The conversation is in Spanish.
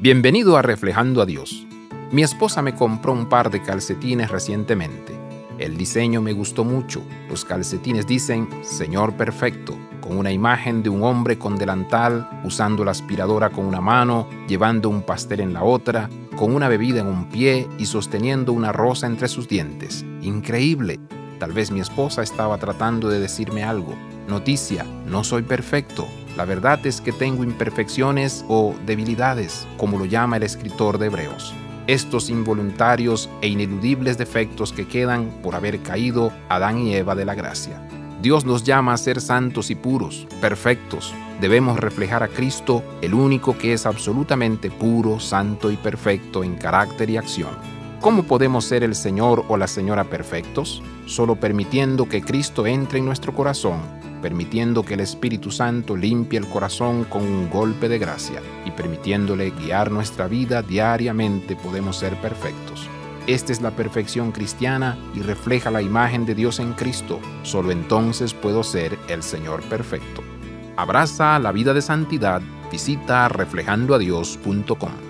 Bienvenido a Reflejando a Dios. Mi esposa me compró un par de calcetines recientemente. El diseño me gustó mucho. Los calcetines dicen Señor Perfecto, con una imagen de un hombre con delantal, usando la aspiradora con una mano, llevando un pastel en la otra, con una bebida en un pie y sosteniendo una rosa entre sus dientes. Increíble. Tal vez mi esposa estaba tratando de decirme algo. Noticia, no soy perfecto, la verdad es que tengo imperfecciones o debilidades, como lo llama el escritor de Hebreos. Estos involuntarios e ineludibles defectos que quedan por haber caído Adán y Eva de la gracia. Dios nos llama a ser santos y puros, perfectos. Debemos reflejar a Cristo, el único que es absolutamente puro, santo y perfecto en carácter y acción. ¿Cómo podemos ser el Señor o la Señora perfectos? Solo permitiendo que Cristo entre en nuestro corazón permitiendo que el Espíritu Santo limpie el corazón con un golpe de gracia y permitiéndole guiar nuestra vida diariamente podemos ser perfectos. Esta es la perfección cristiana y refleja la imagen de Dios en Cristo. Solo entonces puedo ser el Señor perfecto. Abraza la vida de santidad. Visita reflejandoadios.com.